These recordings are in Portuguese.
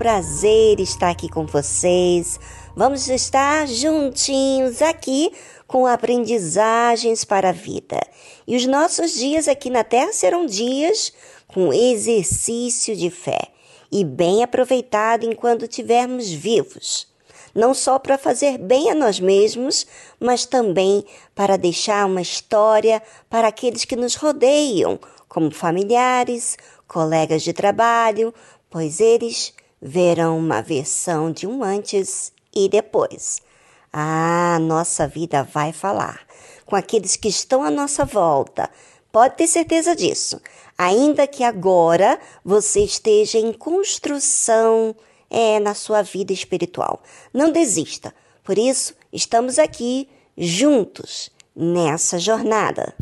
Prazer estar aqui com vocês. Vamos estar juntinhos aqui com aprendizagens para a vida. E os nossos dias aqui na Terra serão dias com exercício de fé e bem aproveitado enquanto estivermos vivos. Não só para fazer bem a nós mesmos, mas também para deixar uma história para aqueles que nos rodeiam, como familiares, colegas de trabalho, pois eles verão uma versão de um antes e depois. Ah, nossa vida vai falar com aqueles que estão à nossa volta. Pode ter certeza disso. Ainda que agora você esteja em construção é, na sua vida espiritual. Não desista. Por isso, estamos aqui juntos nessa jornada.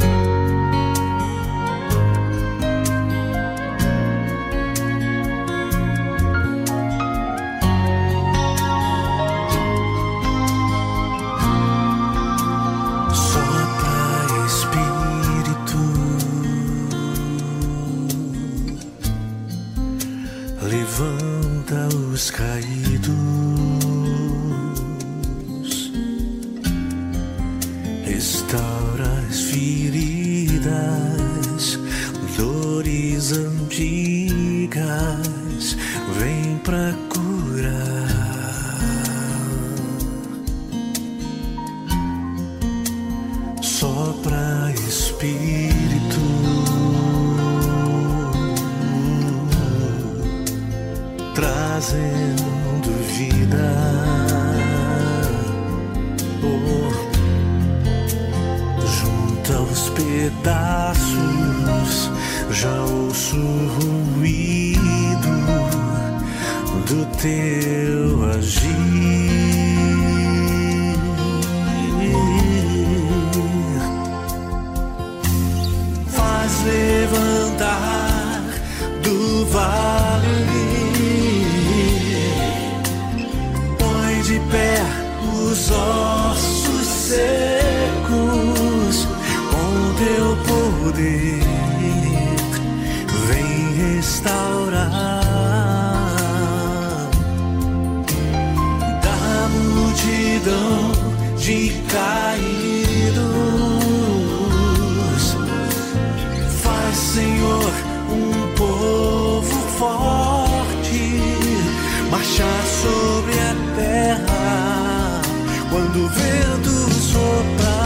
marchar sobre a terra quando o vento sopra.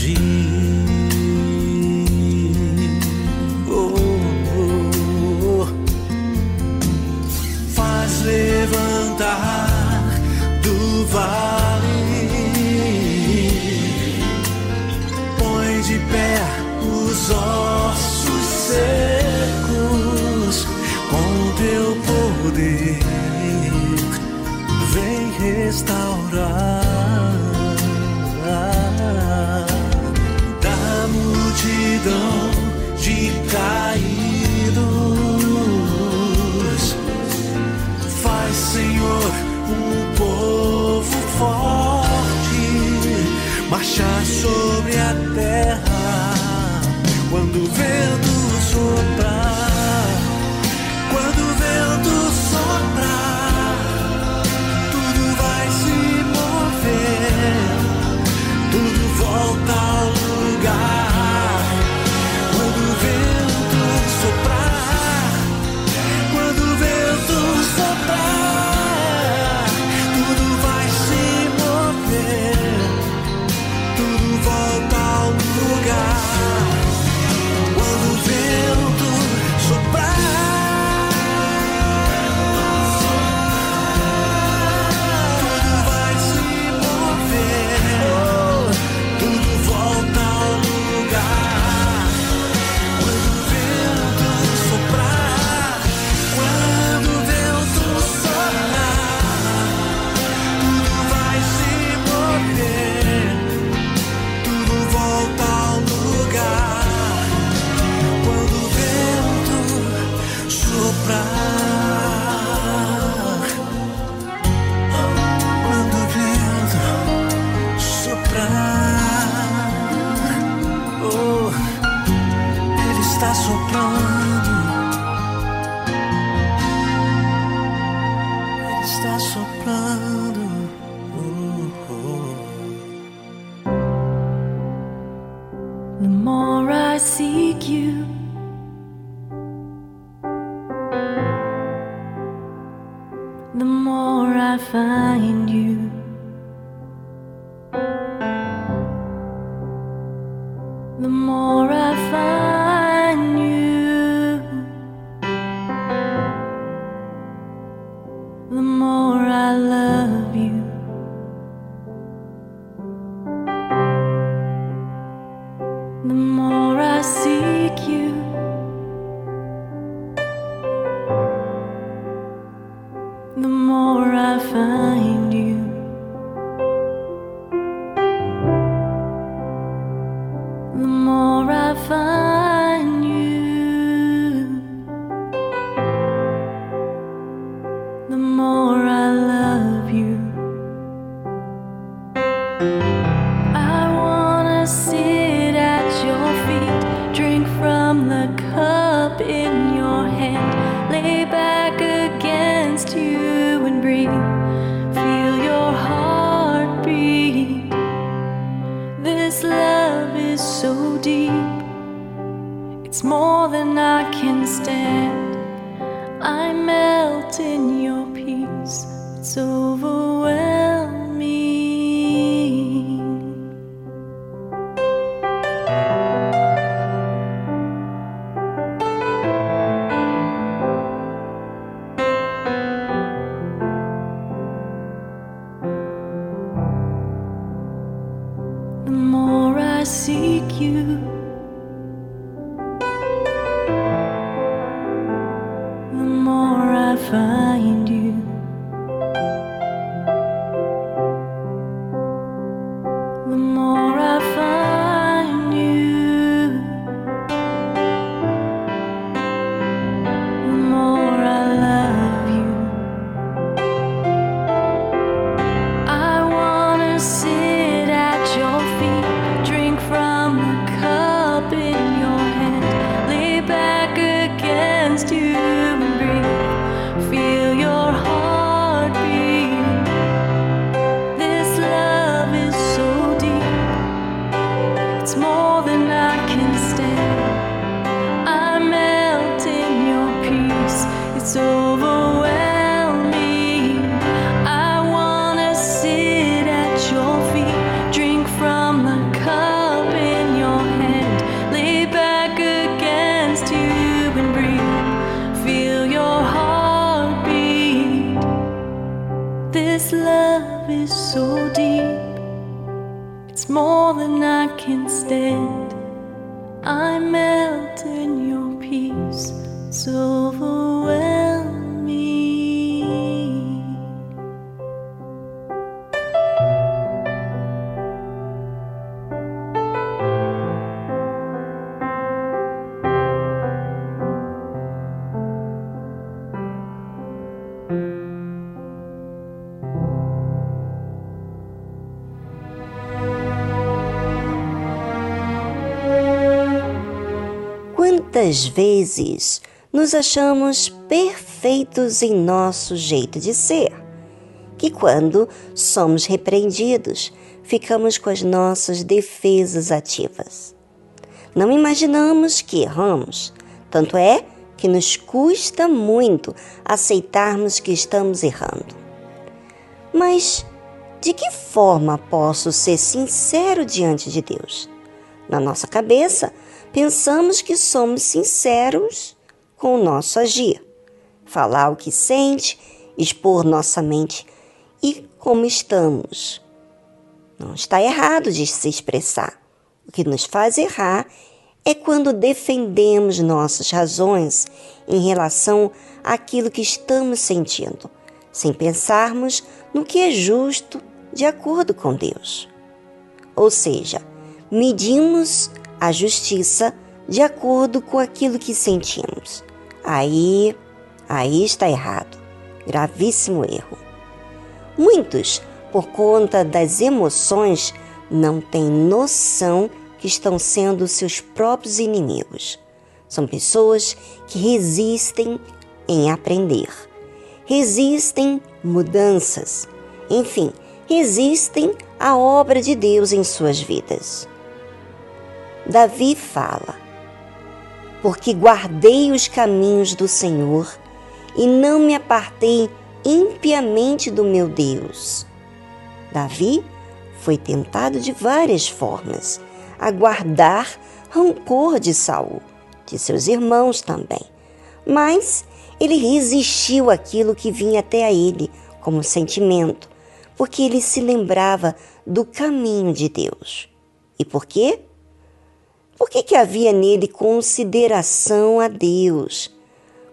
fugir. Oh, oh, oh. Faz levantar do vale, põe de pé os ossos secos com teu poder, vem restaurar. multidão de caídos. Faz, Senhor, um povo forte marchar sobre a terra quando o vento soprar. Is so deep, it's more than I can stand. I melt in your peace, it's overwhelming. Quantas vezes nos achamos perfeitos em nosso jeito de ser, que quando somos repreendidos, ficamos com as nossas defesas ativas. Não imaginamos que erramos, tanto é que nos custa muito aceitarmos que estamos errando. Mas de que forma posso ser sincero diante de Deus? Na nossa cabeça, pensamos que somos sinceros com o nosso agir, falar o que sente, expor nossa mente e como estamos. Não está errado de se expressar. O que nos faz errar é quando defendemos nossas razões em relação àquilo que estamos sentindo, sem pensarmos no que é justo de acordo com Deus. Ou seja, medimos a justiça de acordo com aquilo que sentimos. Aí, aí está errado. Gravíssimo erro. Muitos, por conta das emoções, não têm noção que estão sendo seus próprios inimigos. São pessoas que resistem em aprender, resistem mudanças, enfim, resistem à obra de Deus em suas vidas. Davi fala: Porque guardei os caminhos do Senhor e não me apartei impiamente do meu Deus. Davi foi tentado de várias formas a guardar rancor de Saul, de seus irmãos também. Mas ele resistiu àquilo que vinha até a ele como sentimento, porque ele se lembrava do caminho de Deus. E por quê? Porque que havia nele consideração a Deus?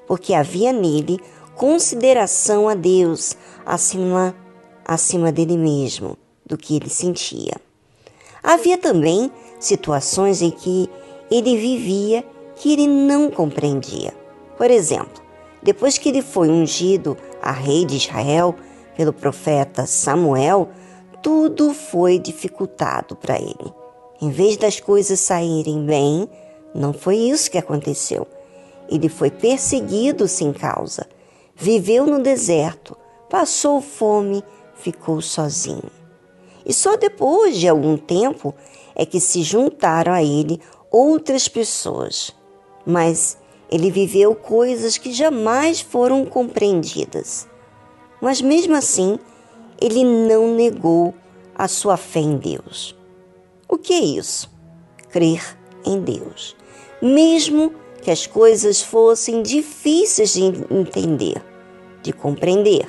Porque havia nele consideração a Deus acima, acima dele mesmo, do que ele sentia. Havia também situações em que ele vivia que ele não compreendia. Por exemplo, depois que ele foi ungido a rei de Israel pelo profeta Samuel, tudo foi dificultado para ele. Em vez das coisas saírem bem, não foi isso que aconteceu. Ele foi perseguido sem causa, viveu no deserto, passou fome, ficou sozinho. E só depois de algum tempo é que se juntaram a ele outras pessoas. Mas ele viveu coisas que jamais foram compreendidas. Mas mesmo assim, ele não negou a sua fé em Deus. O que é isso? Crer em Deus. Mesmo que as coisas fossem difíceis de entender, de compreender.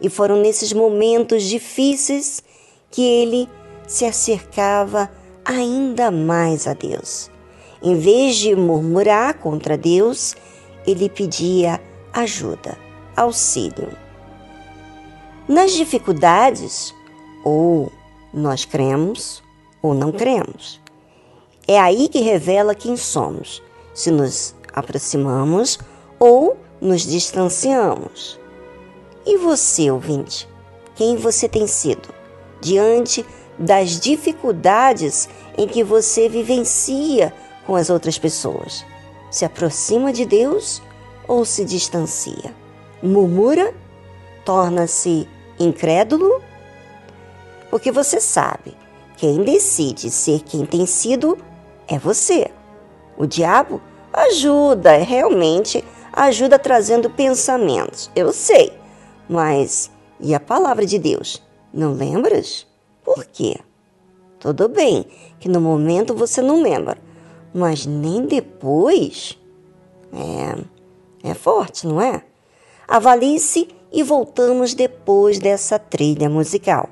E foram nesses momentos difíceis que ele se acercava ainda mais a Deus. Em vez de murmurar contra Deus, ele pedia ajuda, auxílio. Nas dificuldades, ou nós cremos ou não cremos. É aí que revela quem somos, se nos aproximamos ou nos distanciamos. E você, ouvinte, quem você tem sido diante das dificuldades em que você vivencia com as outras pessoas? Se aproxima de Deus ou se distancia? Murmura? Torna-se incrédulo? Porque você sabe, quem decide ser quem tem sido é você. O diabo ajuda, realmente ajuda trazendo pensamentos. Eu sei, mas e a palavra de Deus? Não lembras? Por quê? Tudo bem que no momento você não lembra, mas nem depois. É, é forte, não é? Avalie-se e voltamos depois dessa trilha musical.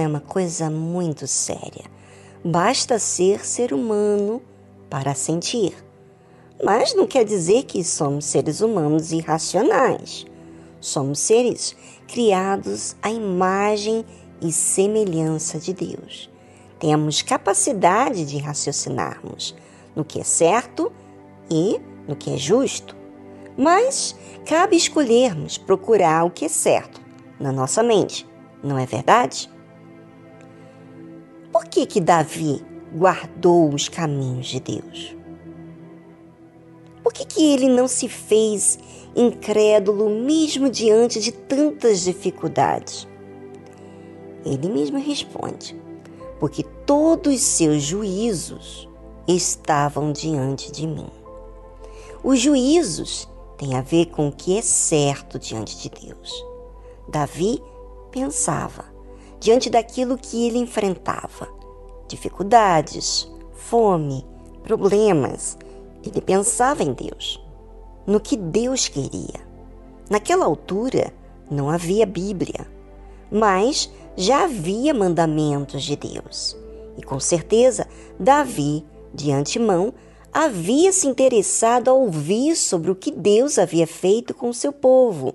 É uma coisa muito séria. Basta ser ser humano para sentir. Mas não quer dizer que somos seres humanos irracionais. Somos seres criados à imagem e semelhança de Deus. Temos capacidade de raciocinarmos no que é certo e no que é justo. Mas cabe escolhermos procurar o que é certo na nossa mente, não é verdade? Por que que Davi guardou os caminhos de Deus? Por que que ele não se fez incrédulo mesmo diante de tantas dificuldades? Ele mesmo responde: porque todos seus juízos estavam diante de mim. Os juízos têm a ver com o que é certo diante de Deus. Davi pensava diante daquilo que ele enfrentava: dificuldades, fome, problemas. Ele pensava em Deus, no que Deus queria. Naquela altura não havia Bíblia, mas já havia mandamentos de Deus. E com certeza, Davi, de antemão, havia se interessado a ouvir sobre o que Deus havia feito com seu povo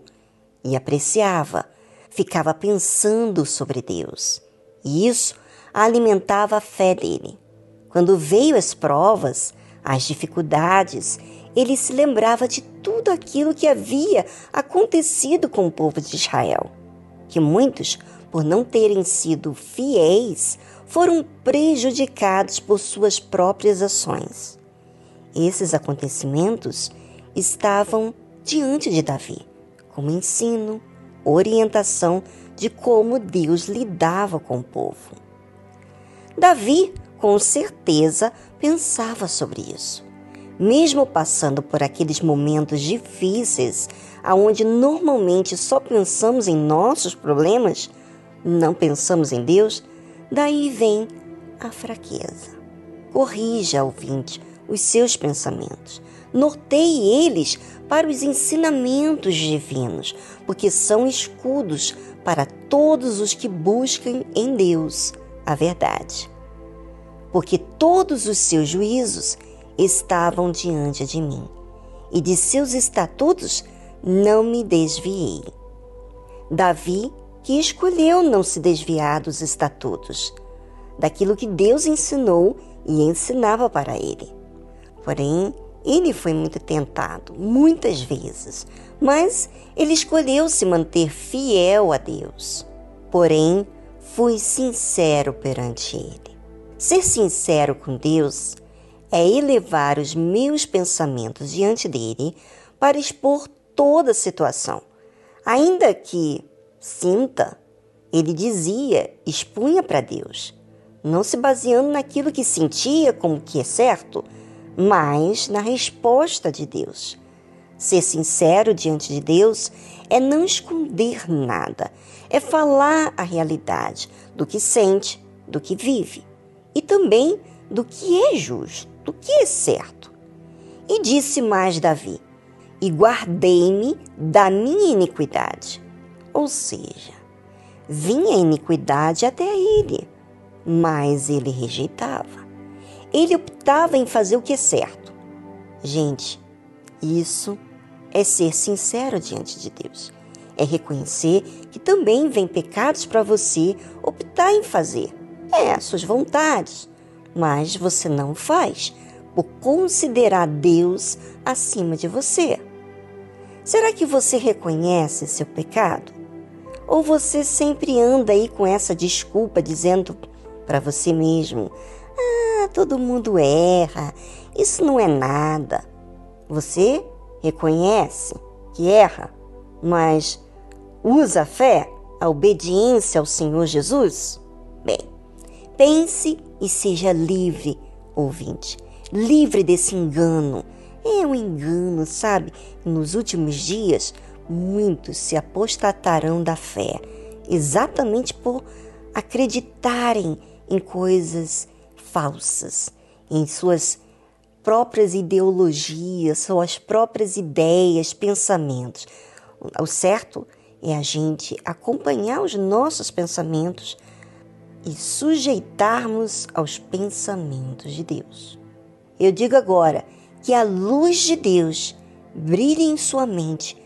e apreciava ficava pensando sobre Deus. E isso alimentava a fé dele. Quando veio as provas, as dificuldades, ele se lembrava de tudo aquilo que havia acontecido com o povo de Israel, que muitos, por não terem sido fiéis, foram prejudicados por suas próprias ações. Esses acontecimentos estavam diante de Davi, como ensino, orientação de como Deus lidava com o povo. Davi, com certeza, pensava sobre isso. Mesmo passando por aqueles momentos difíceis, aonde normalmente só pensamos em nossos problemas, não pensamos em Deus, daí vem a fraqueza. Corrija, ouvinte, os seus pensamentos. Norteie eles para os ensinamentos divinos, porque são escudos para todos os que buscam em Deus a verdade. Porque todos os seus juízos estavam diante de mim, e de seus estatutos não me desviei. Davi, que escolheu não se desviar dos estatutos, daquilo que Deus ensinou e ensinava para ele. Porém, ele foi muito tentado, muitas vezes, mas ele escolheu se manter fiel a Deus. Porém, fui sincero perante Ele. Ser sincero com Deus é elevar os meus pensamentos diante dele para expor toda a situação. Ainda que sinta, ele dizia, expunha para Deus, não se baseando naquilo que sentia como que é certo, mas na resposta de Deus. Ser sincero diante de Deus é não esconder nada, é falar a realidade do que sente, do que vive e também do que é justo, do que é certo. E disse mais Davi: E guardei-me da minha iniquidade. Ou seja, vinha a iniquidade até ele, mas ele rejeitava ele optava em fazer o que é certo. Gente, isso é ser sincero diante de Deus. É reconhecer que também vem pecados para você optar em fazer. É, suas vontades. Mas você não faz por considerar Deus acima de você. Será que você reconhece seu pecado? Ou você sempre anda aí com essa desculpa dizendo para você mesmo: ah, todo mundo erra, isso não é nada. Você reconhece que erra, mas usa a fé, a obediência ao Senhor Jesus? Bem, pense e seja livre, ouvinte, livre desse engano. É um engano, sabe? Nos últimos dias, muitos se apostatarão da fé, exatamente por acreditarem em coisas falsas, em suas próprias ideologias, suas próprias ideias, pensamentos. O certo é a gente acompanhar os nossos pensamentos e sujeitarmos aos pensamentos de Deus. Eu digo agora que a luz de Deus brilhe em sua mente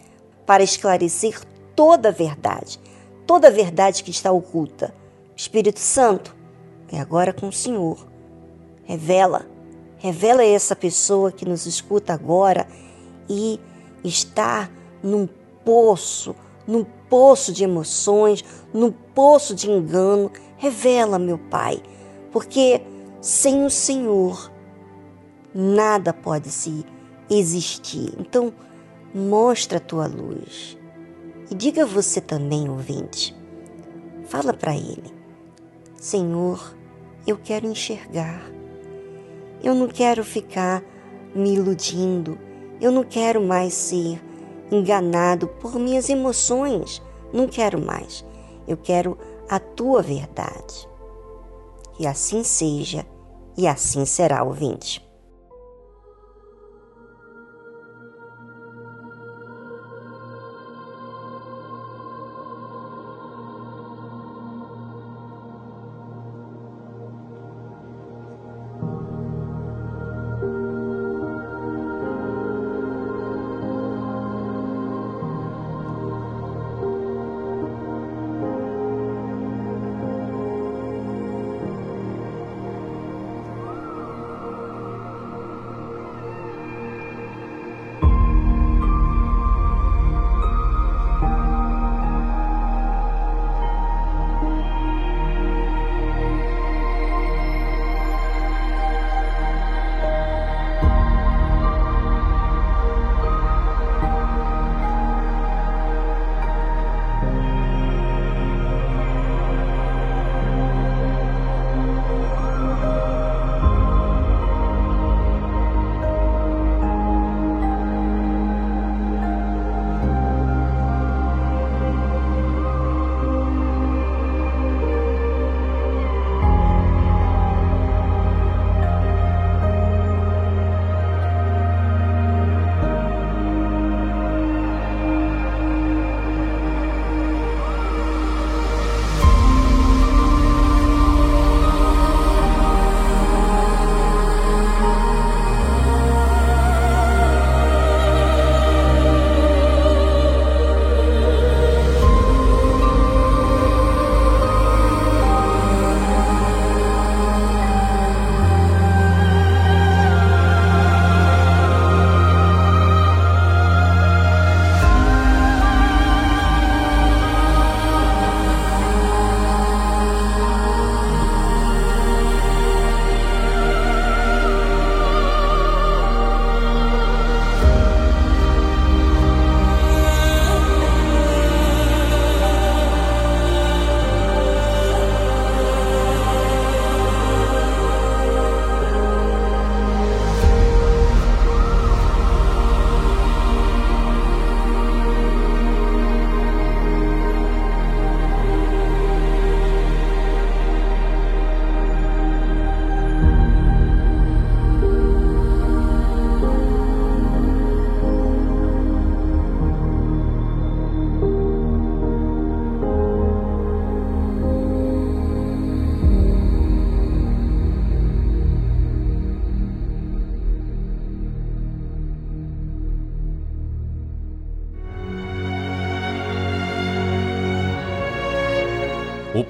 para esclarecer toda a verdade, toda a verdade que está oculta. Espírito Santo, é agora com o Senhor. Revela, revela essa pessoa que nos escuta agora e está num poço, num poço de emoções, num poço de engano. Revela, meu Pai, porque sem o Senhor nada pode se existir. Então, mostra a tua luz. E diga você também, ouvinte, fala para ele: Senhor, eu quero enxergar. Eu não quero ficar me iludindo. Eu não quero mais ser enganado por minhas emoções. Não quero mais. Eu quero a tua verdade. Que assim seja e assim será, ouvinte.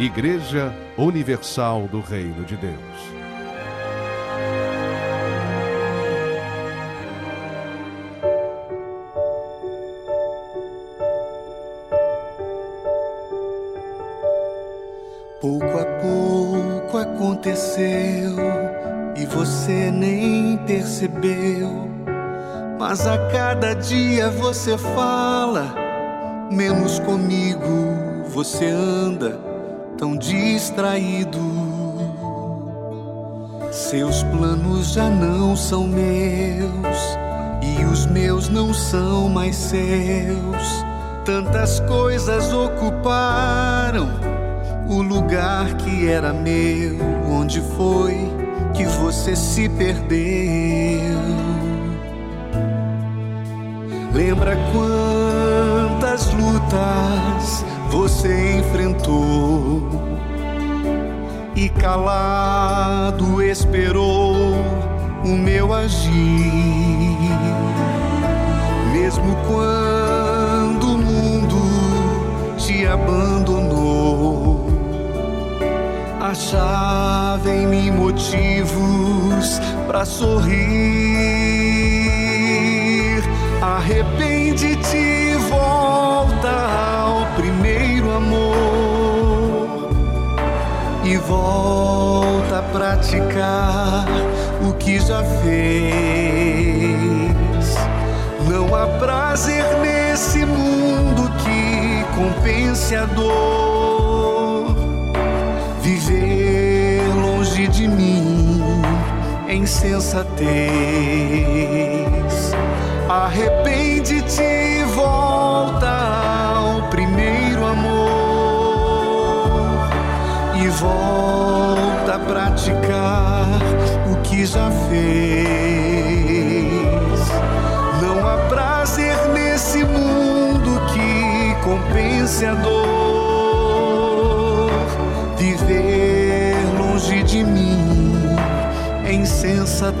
Igreja Universal do Reino de Deus. Pouco a pouco aconteceu e você nem percebeu. Mas a cada dia você fala, menos comigo você anda tão distraído. Seus planos já não são meus e os meus não são mais seus. Tantas coisas ocuparam o lugar que era meu. Onde foi que você se perdeu? Lembra quantas lutas você enfrentou e calado esperou o meu agir, mesmo quando o mundo te abandonou. Achava em mim motivos para sorrir. Arrepende-te, volta ao volta a praticar o que já fez. Não há prazer nesse mundo que compense a dor. Viver longe de mim é insensatez. Arrepende-te e volta ao volta a praticar o que já fez. Não há prazer nesse mundo que compense a dor. Viver longe de mim é insensatez.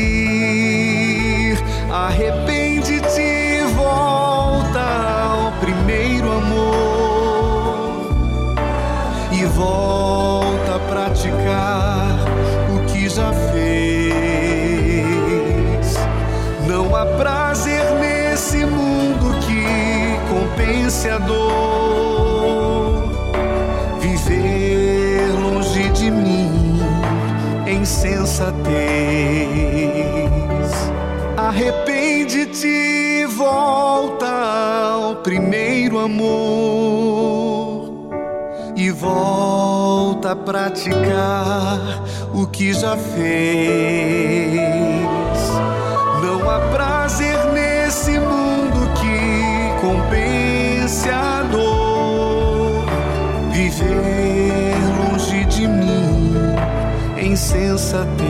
Viver longe de mim é insensatez. Arrepende-te volta ao primeiro amor e volta a praticar o que já fez. Não há prazer insensatez.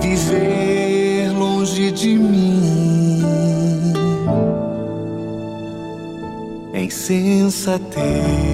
Viver longe de mim é insensatez.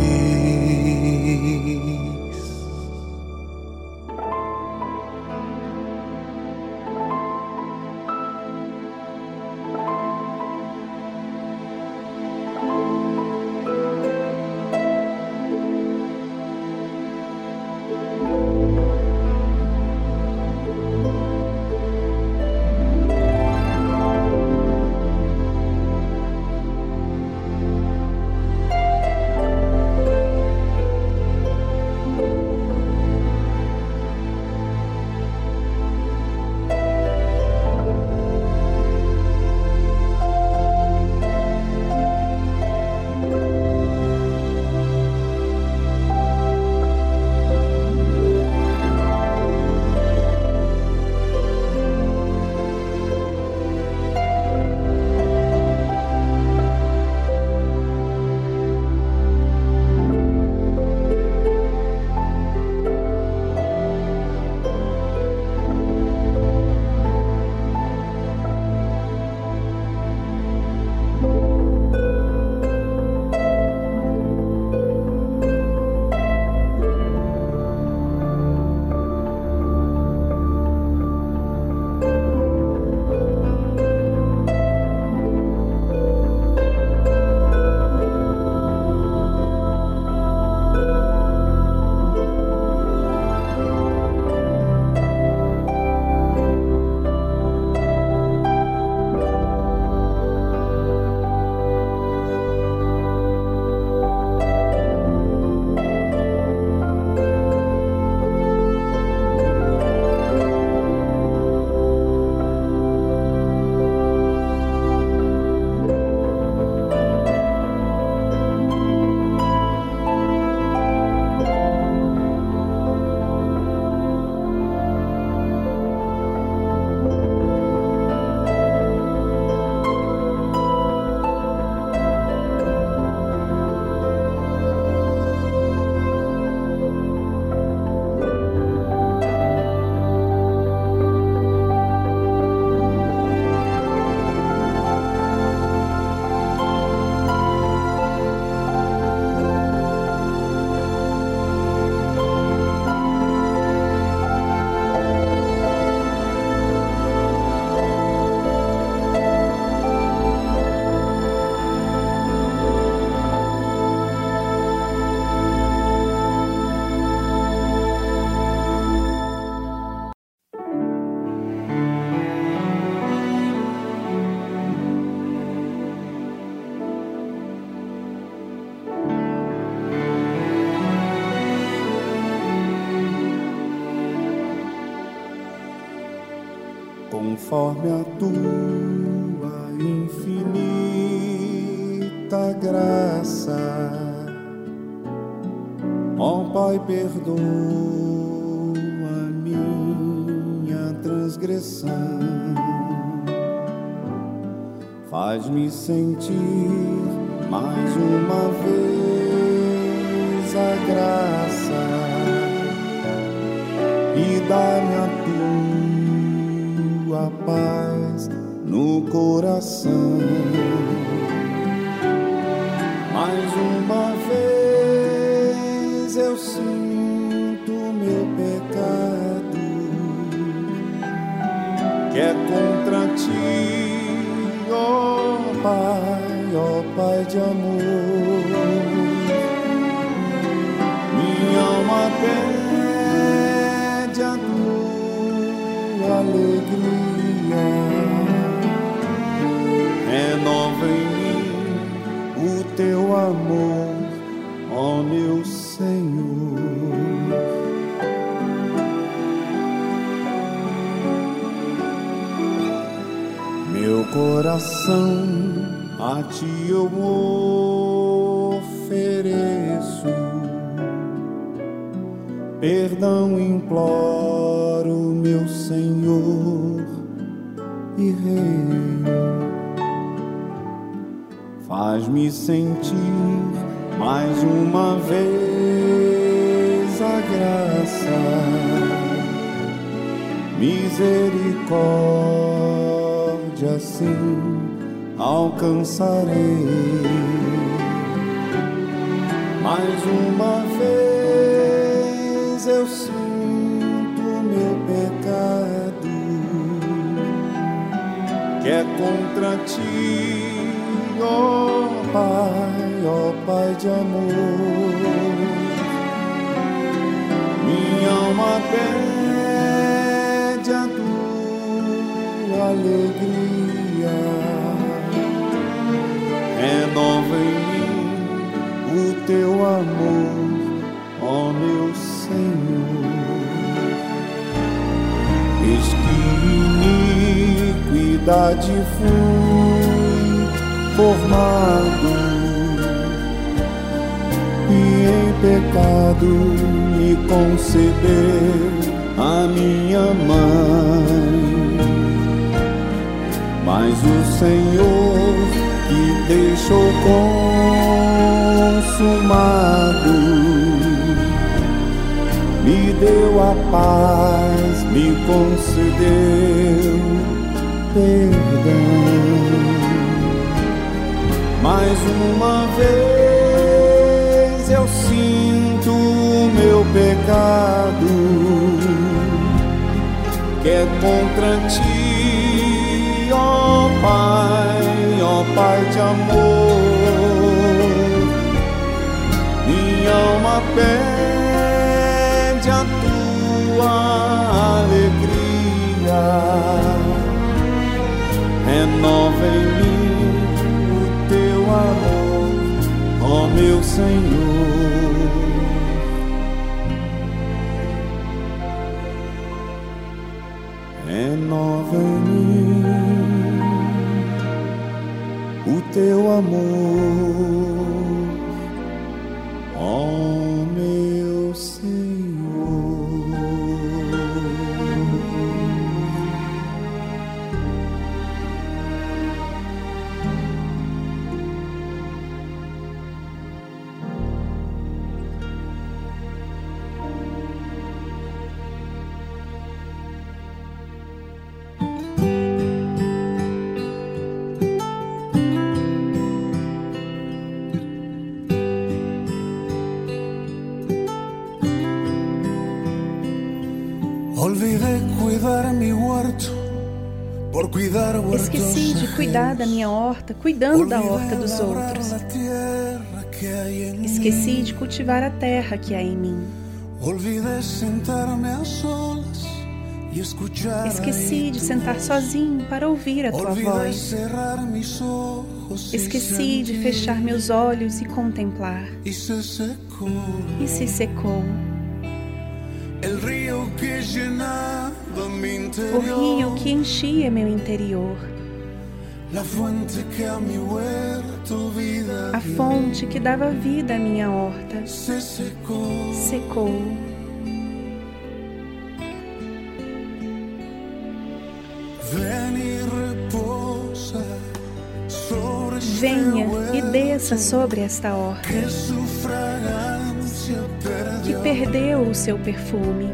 Tua infinita graça. Ó Pai, perdoa minha transgressão. Faz-me sentir mais uma de amor. Ti, ó Pai, ó Pai de amor. Minha alma pede a tua alegria, renova em mim o teu amor, ó meu iniquidade fui formado e em pecado me concebeu a minha mãe. Mas o Senhor que deixou consumado me deu a paz, me concedeu perdão. Mais uma vez eu sinto o meu pecado, que é contra ti, ó Pai, ó Pai de amor. Minha alma pede a tua alegria, renova em mim o teu amor, ó meu Senhor. Renova em mim o teu amor, horta, cuidando da horta dos outros. Esqueci de cultivar a terra que há em mim. Esqueci de sentar sozinho para ouvir a tua voz. Esqueci de fechar meus olhos e contemplar. E se secou O rio que enchia meu interior. A fonte que dava vida à minha horta secou. Venha e desça sobre esta horta que perdeu o seu perfume.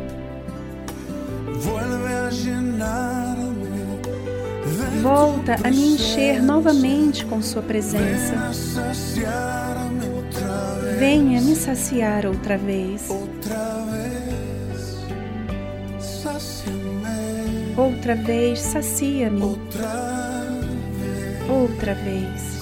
Volta a me encher novamente com Sua presença. Venha me saciar outra vez. Outra vez, sacia-me. Outra vez.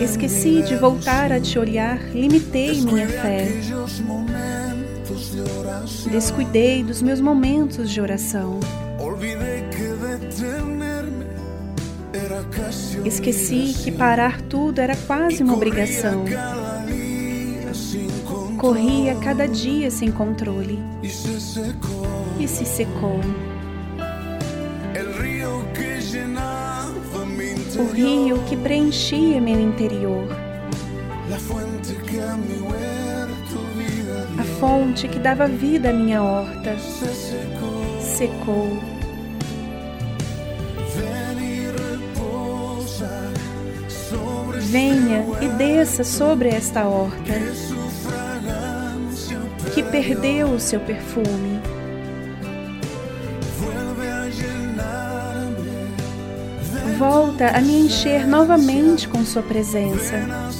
Esqueci de voltar a te olhar, limitei minha fé. Descuidei dos meus momentos de oração. Esqueci que parar tudo era quase uma obrigação. Corria cada dia sem controle e se secou. O rio que preenchia meu interior. Fonte que dava vida à minha horta secou. Venha e desça sobre esta horta que perdeu o seu perfume. Volta a me encher novamente com Sua presença.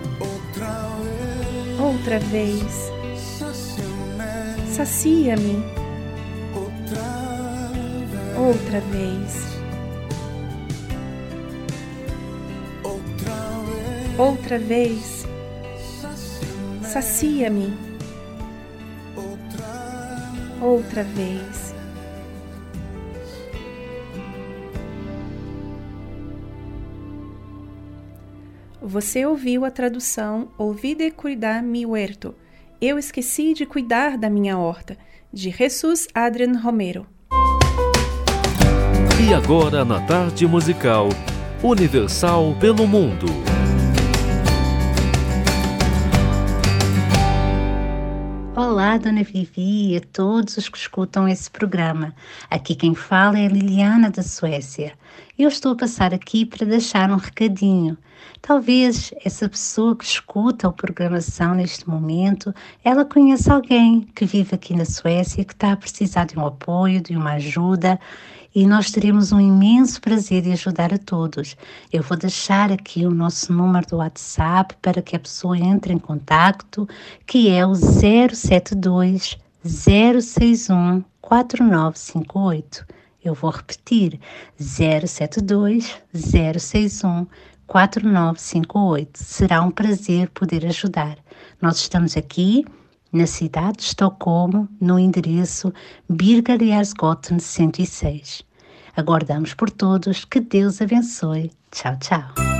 Outra vez. Sacia-me. Outra vez. Outra vez. Sacia-me. Outra vez. Você ouviu a tradução Olvide cuidar mi huerto. Eu esqueci de cuidar da minha horta, de Jesus Adrian Romero. E agora na tarde musical Universal pelo Mundo. Olá, Dona Vivi e a todos os que escutam esse programa. Aqui quem fala é Liliana da Suécia. Eu estou a passar aqui para deixar um recadinho. Talvez essa pessoa que escuta a programação neste momento, ela conheça alguém que vive aqui na Suécia que está a precisar de um apoio, de uma ajuda e nós teremos um imenso prazer de ajudar a todos. Eu vou deixar aqui o nosso número do WhatsApp para que a pessoa entre em contato, que é o 072 061 4958. Eu vou repetir: 072 061 4958. Será um prazer poder ajudar. Nós estamos aqui na cidade de Estocolmo, no endereço Birger 106. Aguardamos por todos. Que Deus abençoe. Tchau, tchau.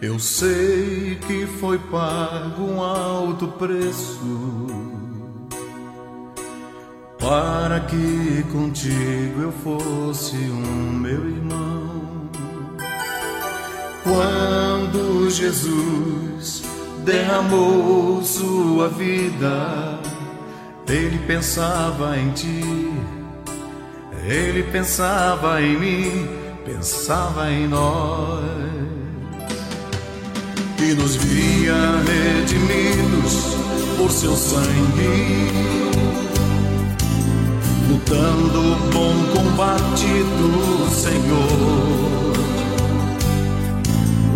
Eu sei que foi pago um alto preço para que contigo eu fosse um meu irmão. Quando Jesus derramou sua vida, ele pensava em ti, ele pensava em mim, pensava em nós. E nos via redimidos por seu sangue, lutando o bom combate do Senhor,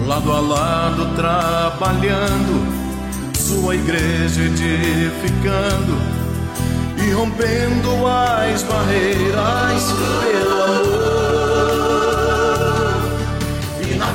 lado a lado trabalhando, sua igreja edificando e rompendo as barreiras pelo amor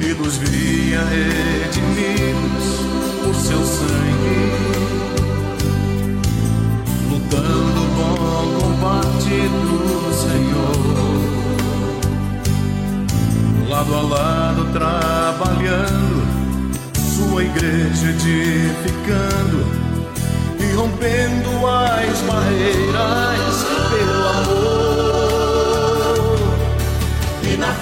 e nos via redimidos por seu sangue, lutando o bom combate do Senhor, lado a lado trabalhando, sua igreja edificando e rompendo as barreiras pelo amor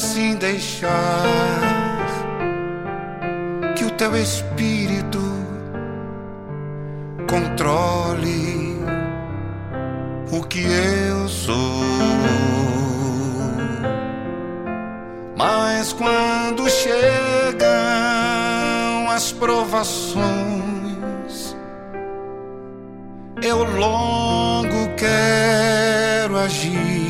assim deixar que o teu espírito controle o que eu sou. Mas quando chegam as provações, eu longo quero agir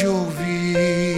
de ouvir.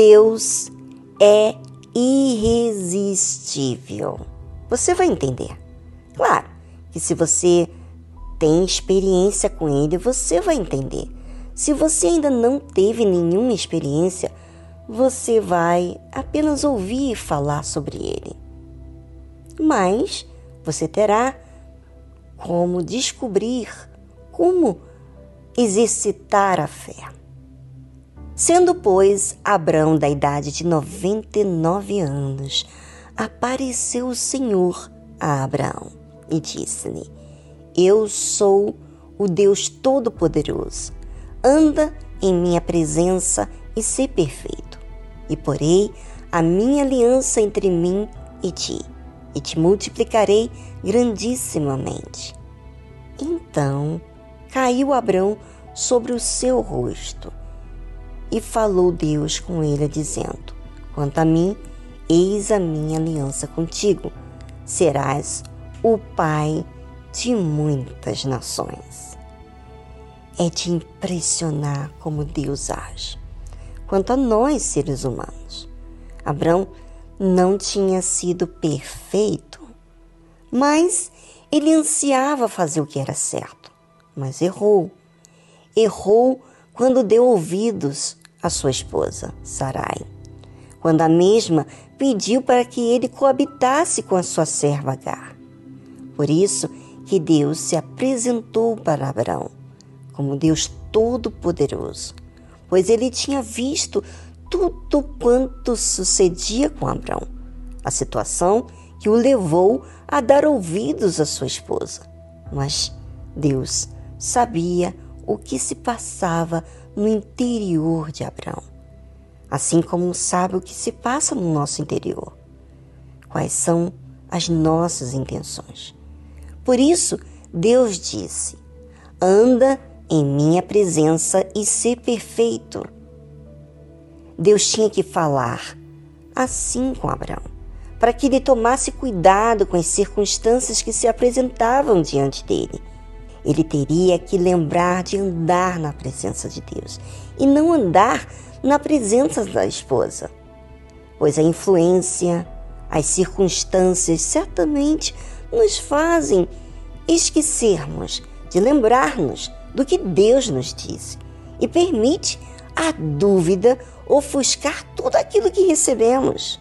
Deus é irresistível. Você vai entender. Claro que se você tem experiência com ele, você vai entender. Se você ainda não teve nenhuma experiência, você vai apenas ouvir falar sobre ele. Mas você terá como descobrir como exercitar a fé. Sendo, pois, Abrão da idade de noventa e nove anos, apareceu o Senhor a Abraão e disse-lhe: Eu sou o Deus Todo-Poderoso. Anda em minha presença e sê perfeito. E porei a minha aliança entre mim e ti, e te multiplicarei grandissimamente. Então caiu Abrão sobre o seu rosto e falou Deus com ele, dizendo: Quanto a mim, eis a minha aliança contigo. Serás o pai de muitas nações. É de impressionar como Deus age. Quanto a nós, seres humanos, Abraão não tinha sido perfeito, mas ele ansiava fazer o que era certo, mas errou. Errou quando deu ouvidos a sua esposa, Sarai, quando a mesma pediu para que ele coabitasse com a sua serva Agar. Por isso que Deus se apresentou para Abraão como Deus Todo-Poderoso, pois ele tinha visto tudo quanto sucedia com Abraão, a situação que o levou a dar ouvidos à sua esposa. Mas Deus sabia o que se passava no interior de Abraão, assim como sabe o que se passa no nosso interior. Quais são as nossas intenções? Por isso, Deus disse: anda em minha presença e ser perfeito. Deus tinha que falar assim com Abraão, para que ele tomasse cuidado com as circunstâncias que se apresentavam diante dele ele teria que lembrar de andar na presença de Deus e não andar na presença da esposa, pois a influência, as circunstâncias certamente nos fazem esquecermos de lembrar-nos do que Deus nos disse e permite a dúvida ofuscar tudo aquilo que recebemos.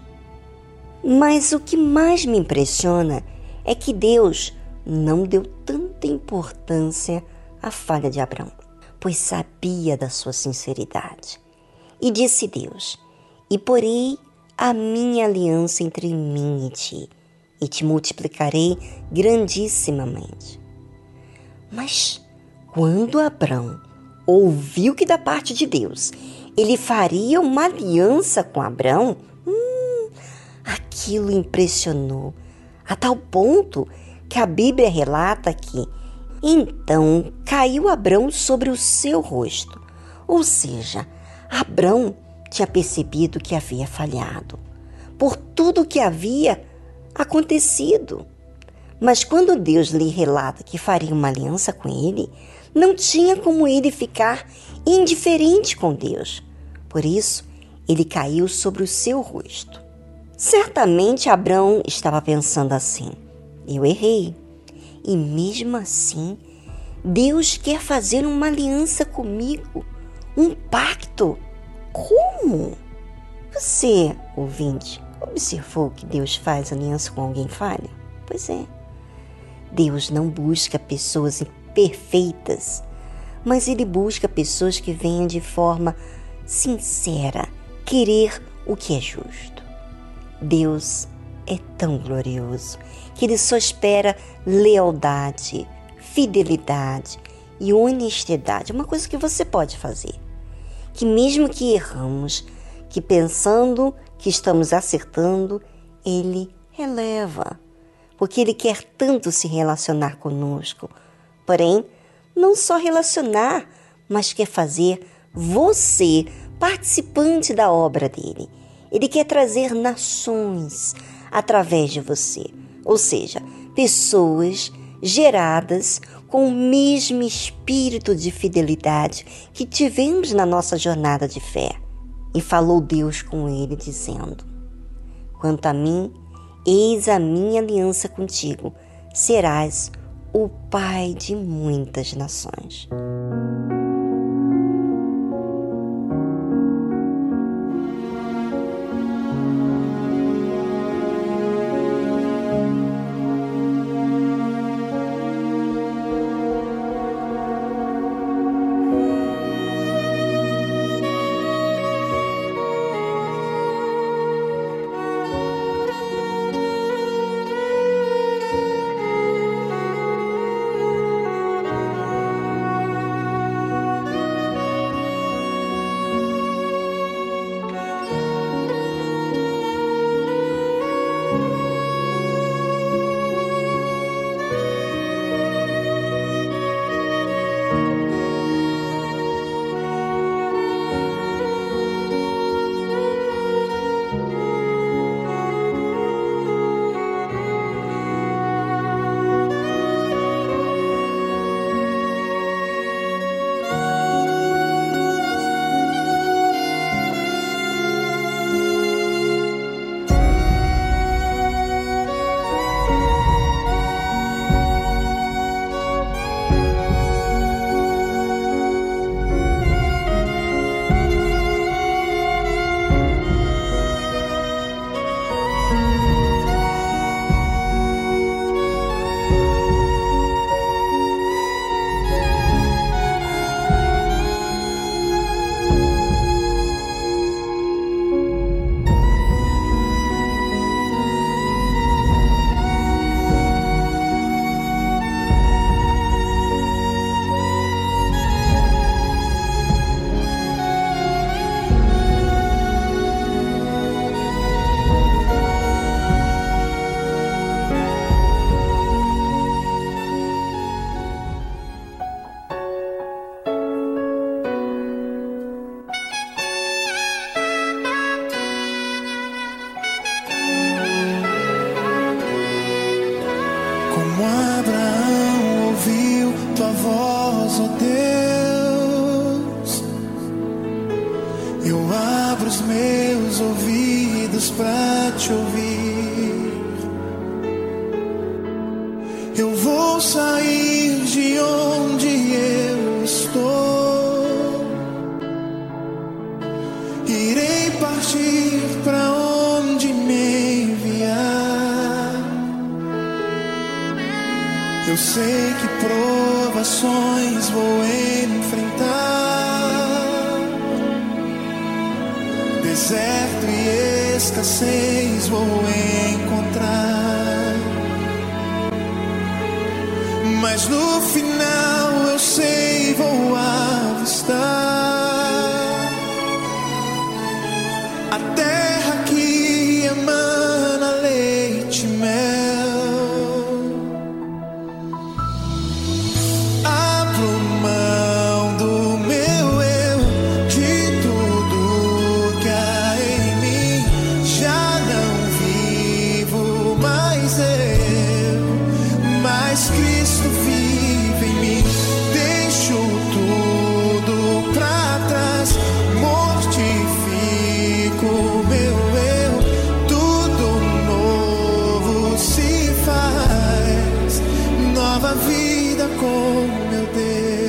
Mas o que mais me impressiona é que Deus não deu tanta importância à falha de Abraão, pois sabia da sua sinceridade. E disse Deus: E porei a minha aliança entre mim e ti, e te multiplicarei grandissimamente. Mas quando Abraão ouviu que da parte de Deus ele faria uma aliança com Abraão, hum, aquilo impressionou a tal ponto que a Bíblia relata que então caiu Abrão sobre o seu rosto. Ou seja, Abrão tinha percebido que havia falhado por tudo que havia acontecido. Mas quando Deus lhe relata que faria uma aliança com ele, não tinha como ele ficar indiferente com Deus. Por isso, ele caiu sobre o seu rosto. Certamente Abrão estava pensando assim: eu errei. E mesmo assim, Deus quer fazer uma aliança comigo, um pacto. Como? Você, ouvinte, observou que Deus faz aliança com alguém falha? Pois é. Deus não busca pessoas perfeitas, mas ele busca pessoas que venham de forma sincera querer o que é justo. Deus é tão glorioso que ele só espera lealdade, fidelidade e honestidade. Uma coisa que você pode fazer. Que mesmo que erramos, que pensando que estamos acertando, ele releva, porque ele quer tanto se relacionar conosco. Porém, não só relacionar, mas quer fazer você participante da obra dele. Ele quer trazer nações através de você, ou seja, pessoas geradas com o mesmo espírito de fidelidade que tivemos na nossa jornada de fé. E falou Deus com ele, dizendo: Quanto a mim, eis a minha aliança contigo, serás o pai de muitas nações. Deus, eu abro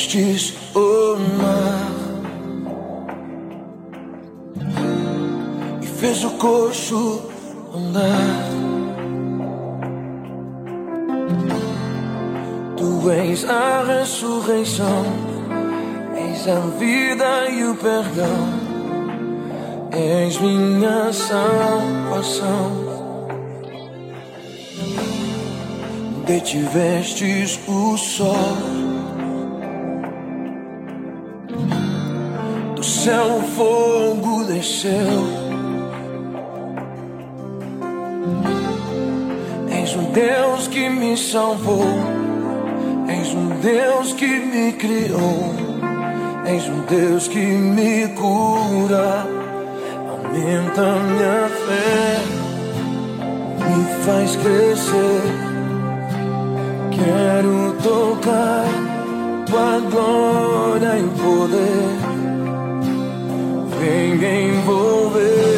Abristes o mar e fez o coxo andar. Tu és a ressurreição, és a vida e o perdão. És minha salvação. Detivestes o sol. Céu fogo desceu. És um Deus que me salvou. És um Deus que me criou. És um Deus que me cura. Aumenta minha fé. Me faz crescer. Quero tocar tua glória e poder. Vem envolver.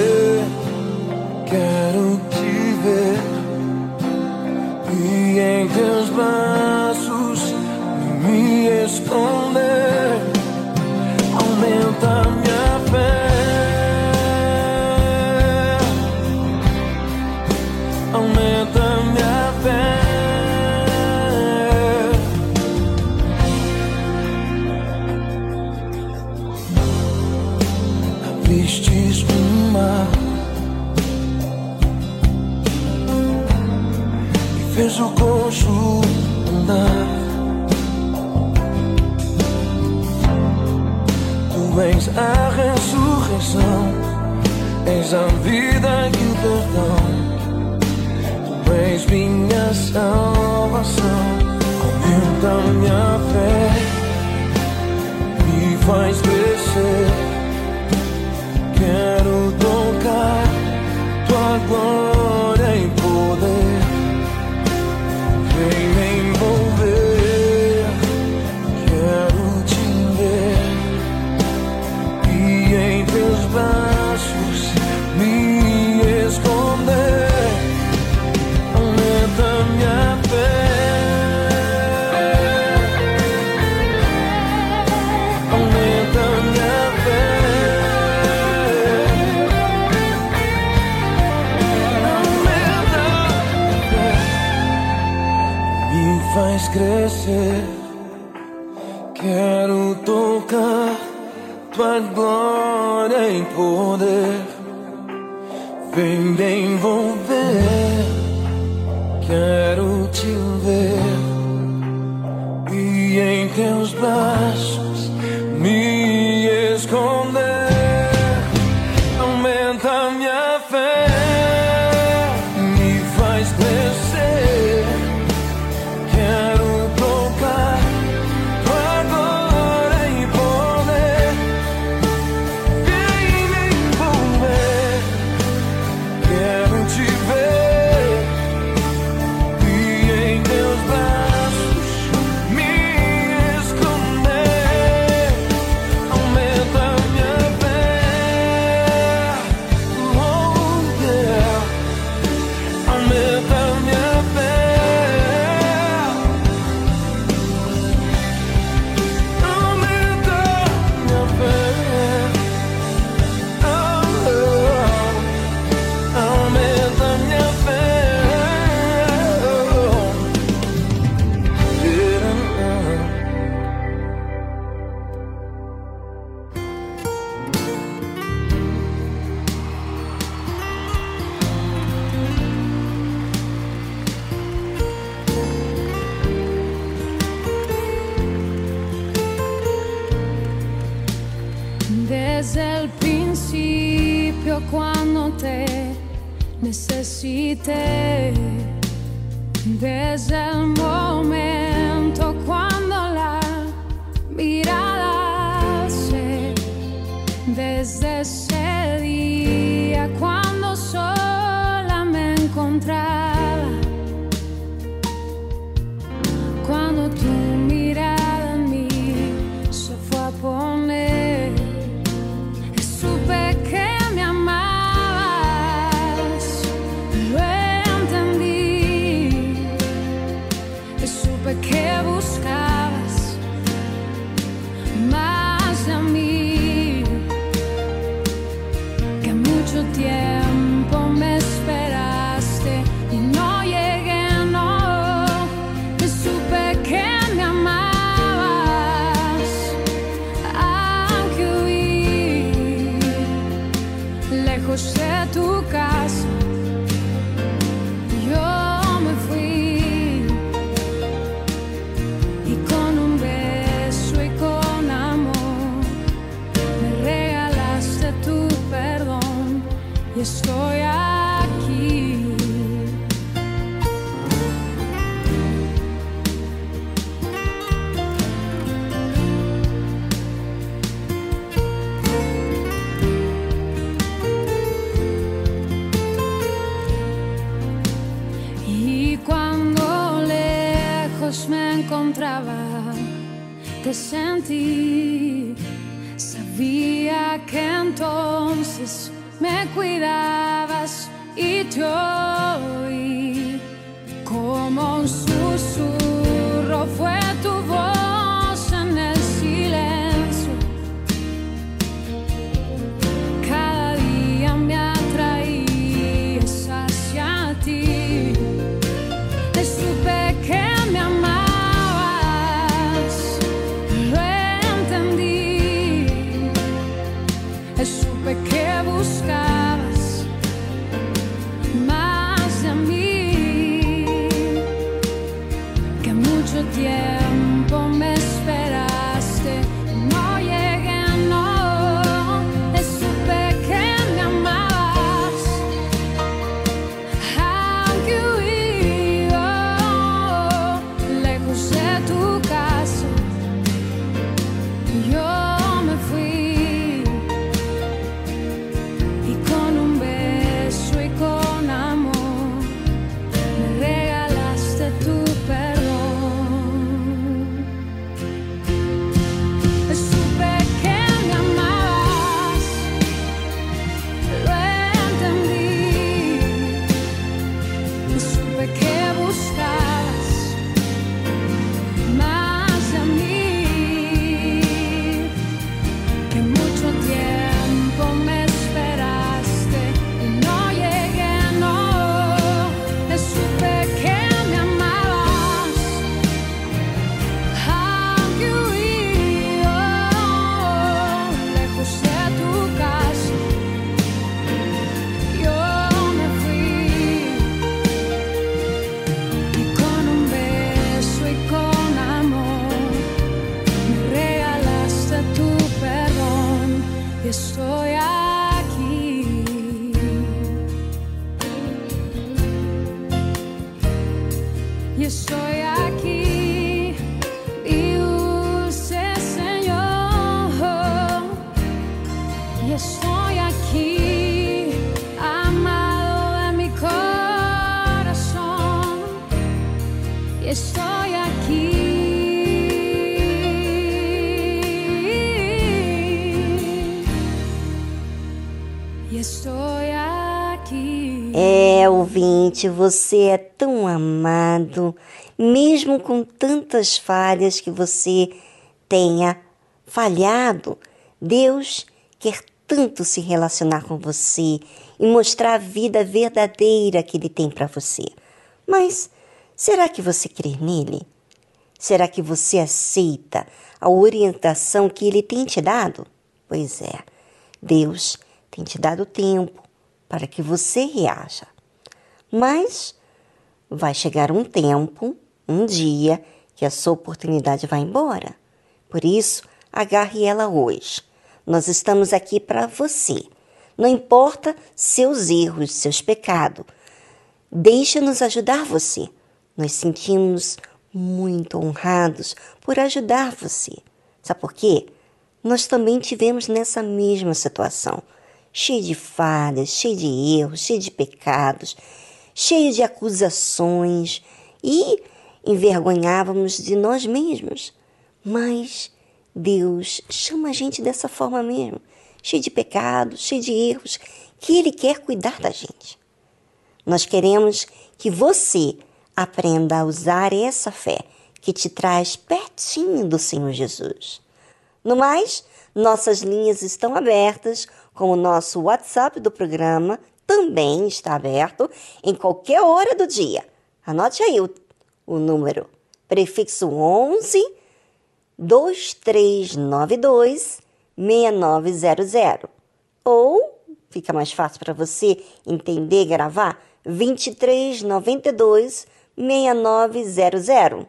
Tu és a ressurreição, és a vida e o perdão. Tu és minha salvação, aumenta minha fé, me faz crescer. Quero tocar tua glória tua glória e poder. te. Ouvinte, você é tão amado, mesmo com tantas falhas que você tenha falhado. Deus quer tanto se relacionar com você e mostrar a vida verdadeira que Ele tem para você. Mas será que você crê nele? Será que você aceita a orientação que Ele tem te dado? Pois é, Deus tem te dado tempo para que você reaja. Mas vai chegar um tempo, um dia, que a sua oportunidade vai embora. Por isso, agarre ela hoje. Nós estamos aqui para você. Não importa seus erros, seus pecados. Deixa-nos ajudar você. Nós sentimos muito honrados por ajudar você. Sabe por quê? Nós também tivemos nessa mesma situação cheio de falhas, cheio de erros, cheio de pecados, cheio de acusações e envergonhávamos de nós mesmos. Mas Deus chama a gente dessa forma mesmo, cheio de pecados, cheio de erros, que Ele quer cuidar da gente. Nós queremos que você aprenda a usar essa fé que te traz pertinho do Senhor Jesus. No mais, nossas linhas estão abertas, como o nosso WhatsApp do programa também está aberto em qualquer hora do dia. Anote aí o, o número, prefixo 11 2392 6900. Ou, fica mais fácil para você entender e gravar, 2392 6900.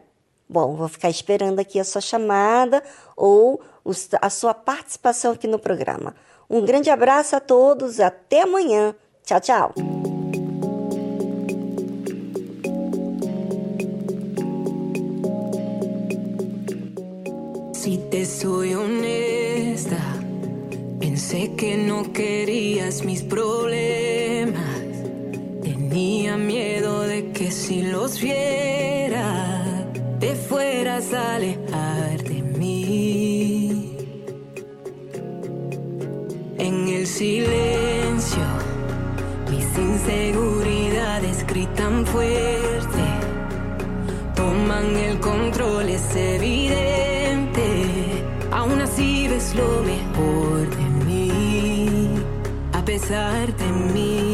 Bom, vou ficar esperando aqui a sua chamada ou a sua participação aqui no programa. Um grande abraço a todos, até amanhã. Chao. Si te soy honesta, pensé que no querías mis problemas. Tenía miedo de que si los viera, te fueras a alejar de mí. En el silencio las inseguridades gritan fuerte, toman el control, es evidente. Aún así ves lo mejor de mí, a pesar de mí.